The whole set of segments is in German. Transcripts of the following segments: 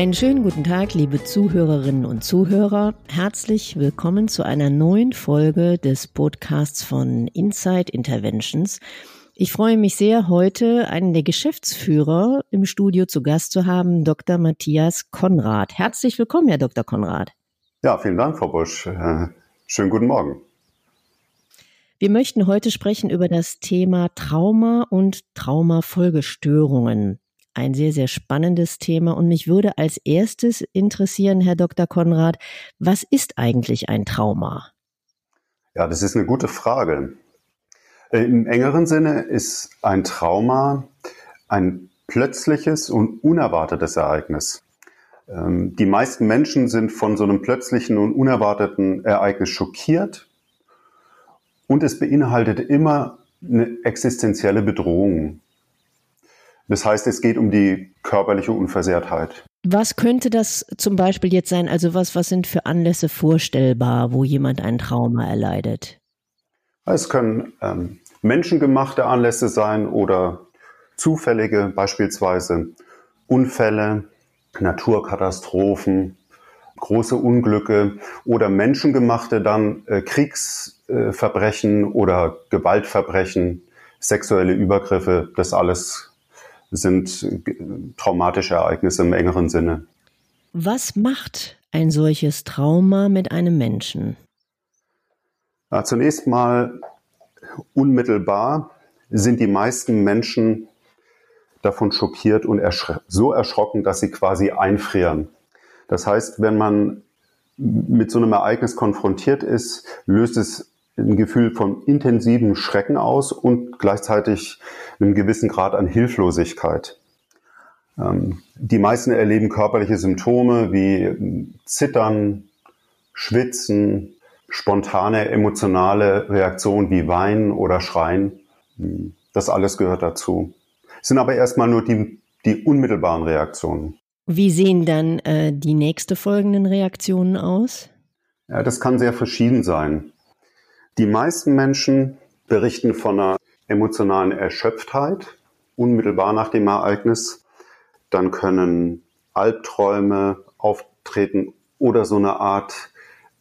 Einen schönen guten Tag, liebe Zuhörerinnen und Zuhörer. Herzlich willkommen zu einer neuen Folge des Podcasts von Inside Interventions. Ich freue mich sehr, heute einen der Geschäftsführer im Studio zu Gast zu haben, Dr. Matthias Konrad. Herzlich willkommen, Herr Dr. Konrad. Ja, vielen Dank, Frau Busch. Äh, schönen guten Morgen. Wir möchten heute sprechen über das Thema Trauma und Traumafolgestörungen ein sehr, sehr spannendes Thema. Und mich würde als erstes interessieren, Herr Dr. Konrad, was ist eigentlich ein Trauma? Ja, das ist eine gute Frage. Im engeren Sinne ist ein Trauma ein plötzliches und unerwartetes Ereignis. Ähm, die meisten Menschen sind von so einem plötzlichen und unerwarteten Ereignis schockiert und es beinhaltet immer eine existenzielle Bedrohung. Das heißt, es geht um die körperliche Unversehrtheit. Was könnte das zum Beispiel jetzt sein? Also was, was sind für Anlässe vorstellbar, wo jemand ein Trauma erleidet? Es können ähm, menschengemachte Anlässe sein oder zufällige, beispielsweise Unfälle, Naturkatastrophen, große Unglücke oder menschengemachte dann äh, Kriegsverbrechen äh, oder Gewaltverbrechen, sexuelle Übergriffe, das alles sind traumatische Ereignisse im engeren Sinne. Was macht ein solches Trauma mit einem Menschen? Ja, zunächst mal unmittelbar sind die meisten Menschen davon schockiert und erschre so erschrocken, dass sie quasi einfrieren. Das heißt, wenn man mit so einem Ereignis konfrontiert ist, löst es ein Gefühl von intensivem Schrecken aus und gleichzeitig einen gewissen Grad an Hilflosigkeit. Ähm, die meisten erleben körperliche Symptome wie Zittern, Schwitzen, spontane emotionale Reaktionen wie Weinen oder Schreien. Hm, das alles gehört dazu. Es sind aber erstmal nur die, die unmittelbaren Reaktionen. Wie sehen dann äh, die nächste folgenden Reaktionen aus? Ja, das kann sehr verschieden sein. Die meisten Menschen berichten von einer emotionalen Erschöpftheit unmittelbar nach dem Ereignis. Dann können Albträume auftreten oder so eine Art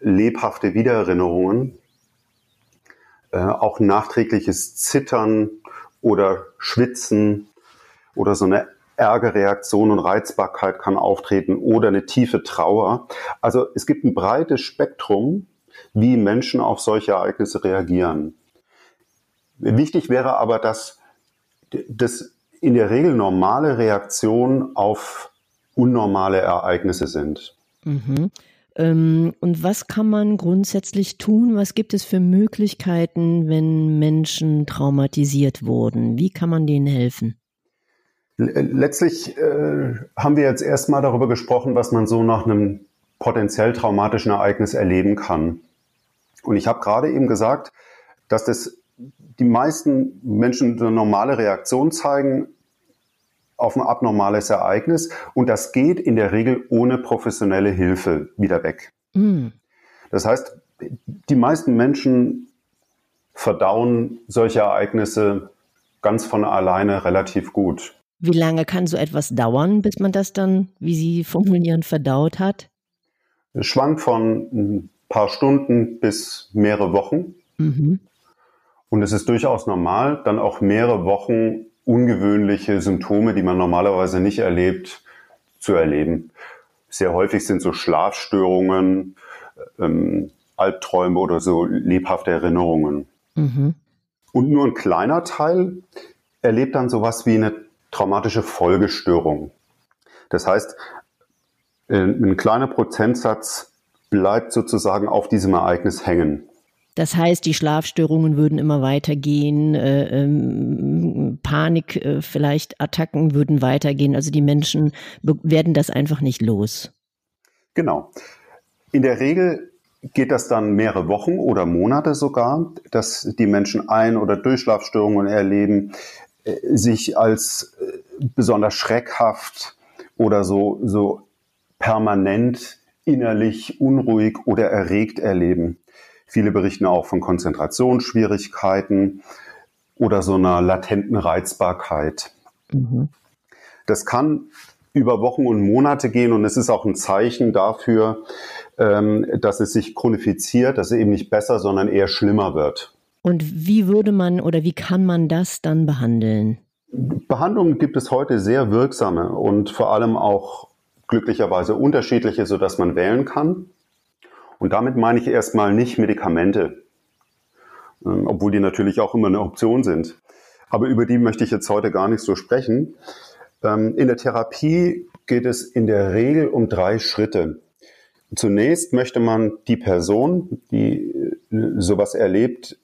lebhafte Wiedererinnerungen. Äh, auch nachträgliches Zittern oder Schwitzen oder so eine Ärgerreaktion und Reizbarkeit kann auftreten oder eine tiefe Trauer. Also es gibt ein breites Spektrum wie Menschen auf solche Ereignisse reagieren. Wichtig wäre aber, dass das in der Regel normale Reaktionen auf unnormale Ereignisse sind. Mhm. Ähm, und was kann man grundsätzlich tun? Was gibt es für Möglichkeiten, wenn Menschen traumatisiert wurden? Wie kann man denen helfen? Letztlich äh, haben wir jetzt erstmal darüber gesprochen, was man so nach einem potenziell traumatischen Ereignis erleben kann. Und ich habe gerade eben gesagt, dass das die meisten Menschen eine normale Reaktion zeigen auf ein abnormales Ereignis und das geht in der Regel ohne professionelle Hilfe wieder weg. Mm. Das heißt, die meisten Menschen verdauen solche Ereignisse ganz von alleine relativ gut. Wie lange kann so etwas dauern, bis man das dann, wie Sie formulieren, verdaut hat? Es schwankt von paar Stunden bis mehrere Wochen. Mhm. Und es ist durchaus normal, dann auch mehrere Wochen ungewöhnliche Symptome, die man normalerweise nicht erlebt, zu erleben. Sehr häufig sind so Schlafstörungen, ähm, Albträume oder so lebhafte Erinnerungen. Mhm. Und nur ein kleiner Teil erlebt dann sowas wie eine traumatische Folgestörung. Das heißt, äh, ein kleiner Prozentsatz bleibt sozusagen auf diesem Ereignis hängen. Das heißt, die Schlafstörungen würden immer weitergehen, äh, ähm, Panik, äh, vielleicht Attacken würden weitergehen. Also die Menschen werden das einfach nicht los. Genau. In der Regel geht das dann mehrere Wochen oder Monate sogar, dass die Menschen Ein- oder Durchschlafstörungen erleben, äh, sich als äh, besonders schreckhaft oder so, so permanent innerlich unruhig oder erregt erleben. Viele berichten auch von Konzentrationsschwierigkeiten oder so einer latenten Reizbarkeit. Mhm. Das kann über Wochen und Monate gehen und es ist auch ein Zeichen dafür, ähm, dass es sich chronifiziert, dass es eben nicht besser, sondern eher schlimmer wird. Und wie würde man oder wie kann man das dann behandeln? Behandlungen gibt es heute sehr wirksame und vor allem auch glücklicherweise unterschiedliche, sodass man wählen kann. Und damit meine ich erstmal nicht Medikamente, ähm, obwohl die natürlich auch immer eine Option sind. Aber über die möchte ich jetzt heute gar nicht so sprechen. Ähm, in der Therapie geht es in der Regel um drei Schritte. Zunächst möchte man die Person, die äh, sowas erlebt,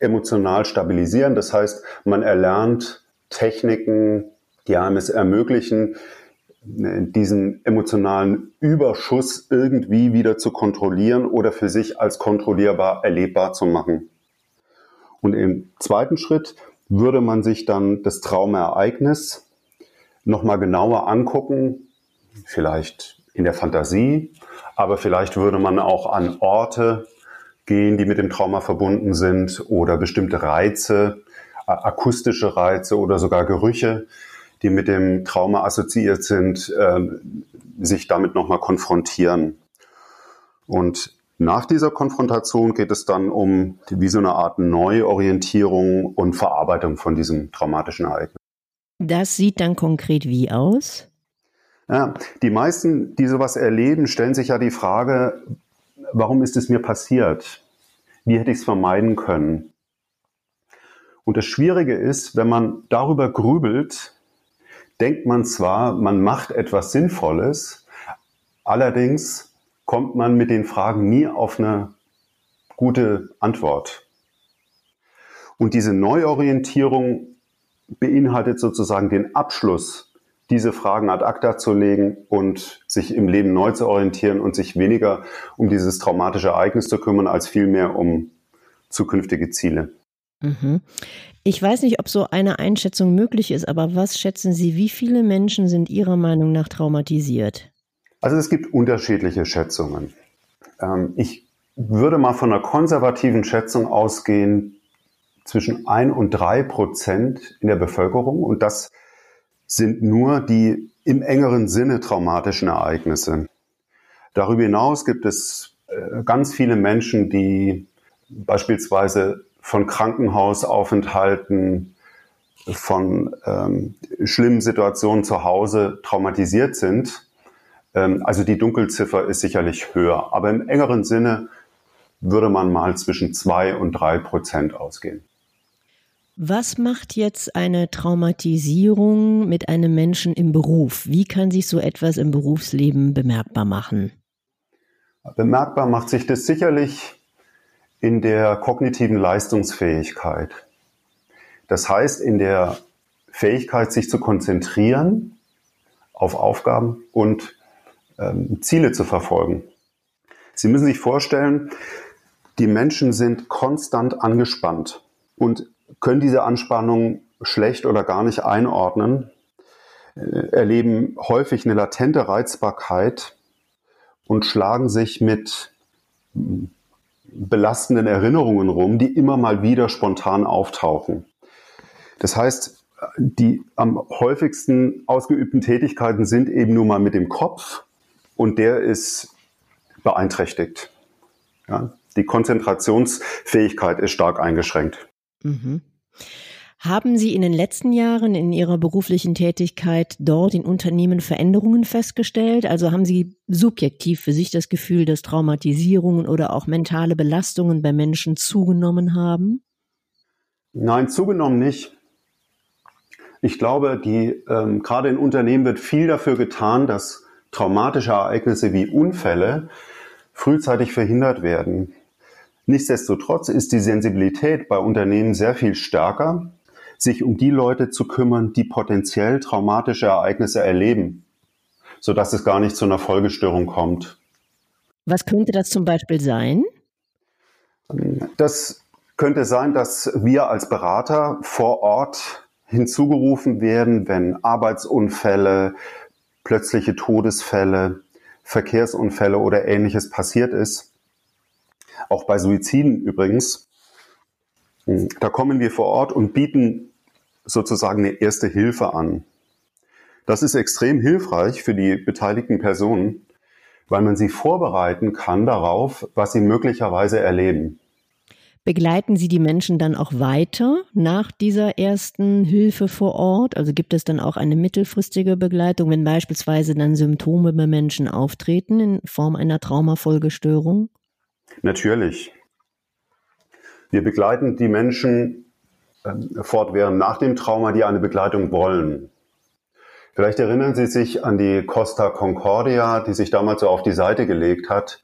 emotional stabilisieren. Das heißt, man erlernt Techniken, die einem es ermöglichen, diesen emotionalen Überschuss irgendwie wieder zu kontrollieren oder für sich als kontrollierbar erlebbar zu machen. Und im zweiten Schritt würde man sich dann das Traumaereignis nochmal genauer angucken, vielleicht in der Fantasie, aber vielleicht würde man auch an Orte gehen, die mit dem Trauma verbunden sind oder bestimmte Reize, akustische Reize oder sogar Gerüche, die mit dem Trauma assoziiert sind, äh, sich damit nochmal konfrontieren. Und nach dieser Konfrontation geht es dann um wie so eine Art Neuorientierung und Verarbeitung von diesem traumatischen Ereignis. Das sieht dann konkret wie aus? Ja, die meisten, die sowas erleben, stellen sich ja die Frage, warum ist es mir passiert? Wie hätte ich es vermeiden können? Und das Schwierige ist, wenn man darüber grübelt, denkt man zwar, man macht etwas Sinnvolles, allerdings kommt man mit den Fragen nie auf eine gute Antwort. Und diese Neuorientierung beinhaltet sozusagen den Abschluss, diese Fragen ad acta zu legen und sich im Leben neu zu orientieren und sich weniger um dieses traumatische Ereignis zu kümmern, als vielmehr um zukünftige Ziele. Mhm. Ich weiß nicht, ob so eine Einschätzung möglich ist, aber was schätzen Sie, wie viele Menschen sind Ihrer Meinung nach traumatisiert? Also es gibt unterschiedliche Schätzungen. Ähm, ich würde mal von einer konservativen Schätzung ausgehen, zwischen ein und drei Prozent in der Bevölkerung. Und das sind nur die im engeren Sinne traumatischen Ereignisse. Darüber hinaus gibt es äh, ganz viele Menschen, die beispielsweise von Krankenhausaufenthalten, von ähm, schlimmen Situationen zu Hause traumatisiert sind. Ähm, also die Dunkelziffer ist sicherlich höher. Aber im engeren Sinne würde man mal zwischen zwei und drei Prozent ausgehen. Was macht jetzt eine Traumatisierung mit einem Menschen im Beruf? Wie kann sich so etwas im Berufsleben bemerkbar machen? Bemerkbar macht sich das sicherlich in der kognitiven Leistungsfähigkeit. Das heißt, in der Fähigkeit, sich zu konzentrieren auf Aufgaben und ähm, Ziele zu verfolgen. Sie müssen sich vorstellen, die Menschen sind konstant angespannt und können diese Anspannung schlecht oder gar nicht einordnen, äh, erleben häufig eine latente Reizbarkeit und schlagen sich mit belastenden Erinnerungen rum, die immer mal wieder spontan auftauchen. Das heißt, die am häufigsten ausgeübten Tätigkeiten sind eben nur mal mit dem Kopf und der ist beeinträchtigt. Ja, die Konzentrationsfähigkeit ist stark eingeschränkt. Mhm. Haben Sie in den letzten Jahren in Ihrer beruflichen Tätigkeit dort in Unternehmen Veränderungen festgestellt? Also haben Sie subjektiv für sich das Gefühl, dass Traumatisierungen oder auch mentale Belastungen bei Menschen zugenommen haben? Nein, zugenommen nicht. Ich glaube, die, ähm, gerade in Unternehmen wird viel dafür getan, dass traumatische Ereignisse wie Unfälle frühzeitig verhindert werden. Nichtsdestotrotz ist die Sensibilität bei Unternehmen sehr viel stärker sich um die Leute zu kümmern, die potenziell traumatische Ereignisse erleben, sodass es gar nicht zu einer Folgestörung kommt. Was könnte das zum Beispiel sein? Das könnte sein, dass wir als Berater vor Ort hinzugerufen werden, wenn Arbeitsunfälle, plötzliche Todesfälle, Verkehrsunfälle oder ähnliches passiert ist. Auch bei Suiziden übrigens. Da kommen wir vor Ort und bieten sozusagen eine erste Hilfe an. Das ist extrem hilfreich für die beteiligten Personen, weil man sie vorbereiten kann darauf, was sie möglicherweise erleben. Begleiten Sie die Menschen dann auch weiter nach dieser ersten Hilfe vor Ort? Also gibt es dann auch eine mittelfristige Begleitung, wenn beispielsweise dann Symptome bei Menschen auftreten in Form einer Traumafolgestörung? Natürlich. Wir begleiten die Menschen fortwährend nach dem Trauma, die eine Begleitung wollen. Vielleicht erinnern Sie sich an die Costa Concordia, die sich damals so auf die Seite gelegt hat.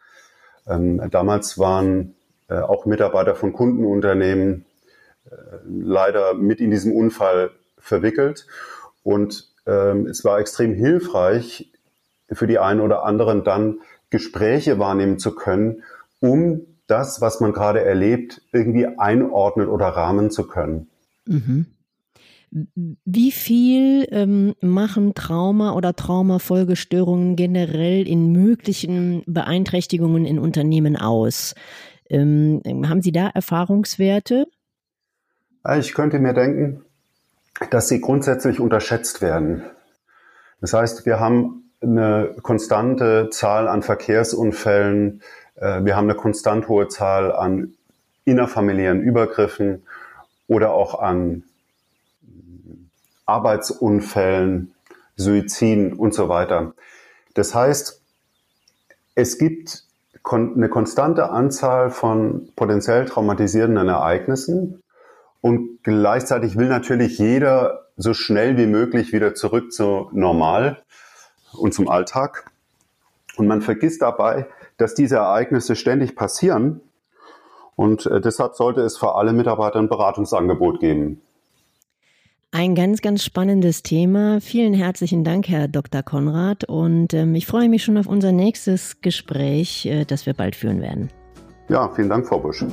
Ähm, damals waren äh, auch Mitarbeiter von Kundenunternehmen äh, leider mit in diesem Unfall verwickelt. Und ähm, es war extrem hilfreich für die einen oder anderen dann Gespräche wahrnehmen zu können, um das, was man gerade erlebt, irgendwie einordnen oder rahmen zu können. Mhm. Wie viel ähm, machen Trauma oder Traumafolgestörungen generell in möglichen Beeinträchtigungen in Unternehmen aus? Ähm, haben Sie da Erfahrungswerte? Ich könnte mir denken, dass sie grundsätzlich unterschätzt werden. Das heißt, wir haben eine konstante Zahl an Verkehrsunfällen, wir haben eine konstant hohe Zahl an innerfamiliären Übergriffen oder auch an Arbeitsunfällen, Suiziden und so weiter. Das heißt, es gibt eine konstante Anzahl von potenziell traumatisierenden Ereignissen und gleichzeitig will natürlich jeder so schnell wie möglich wieder zurück zu normal und zum Alltag. Und man vergisst dabei, dass diese Ereignisse ständig passieren. Und äh, deshalb sollte es für alle Mitarbeiter ein Beratungsangebot geben. Ein ganz, ganz spannendes Thema. Vielen herzlichen Dank, Herr Dr. Konrad. Und ähm, ich freue mich schon auf unser nächstes Gespräch, äh, das wir bald führen werden. Ja, vielen Dank, Frau Busch.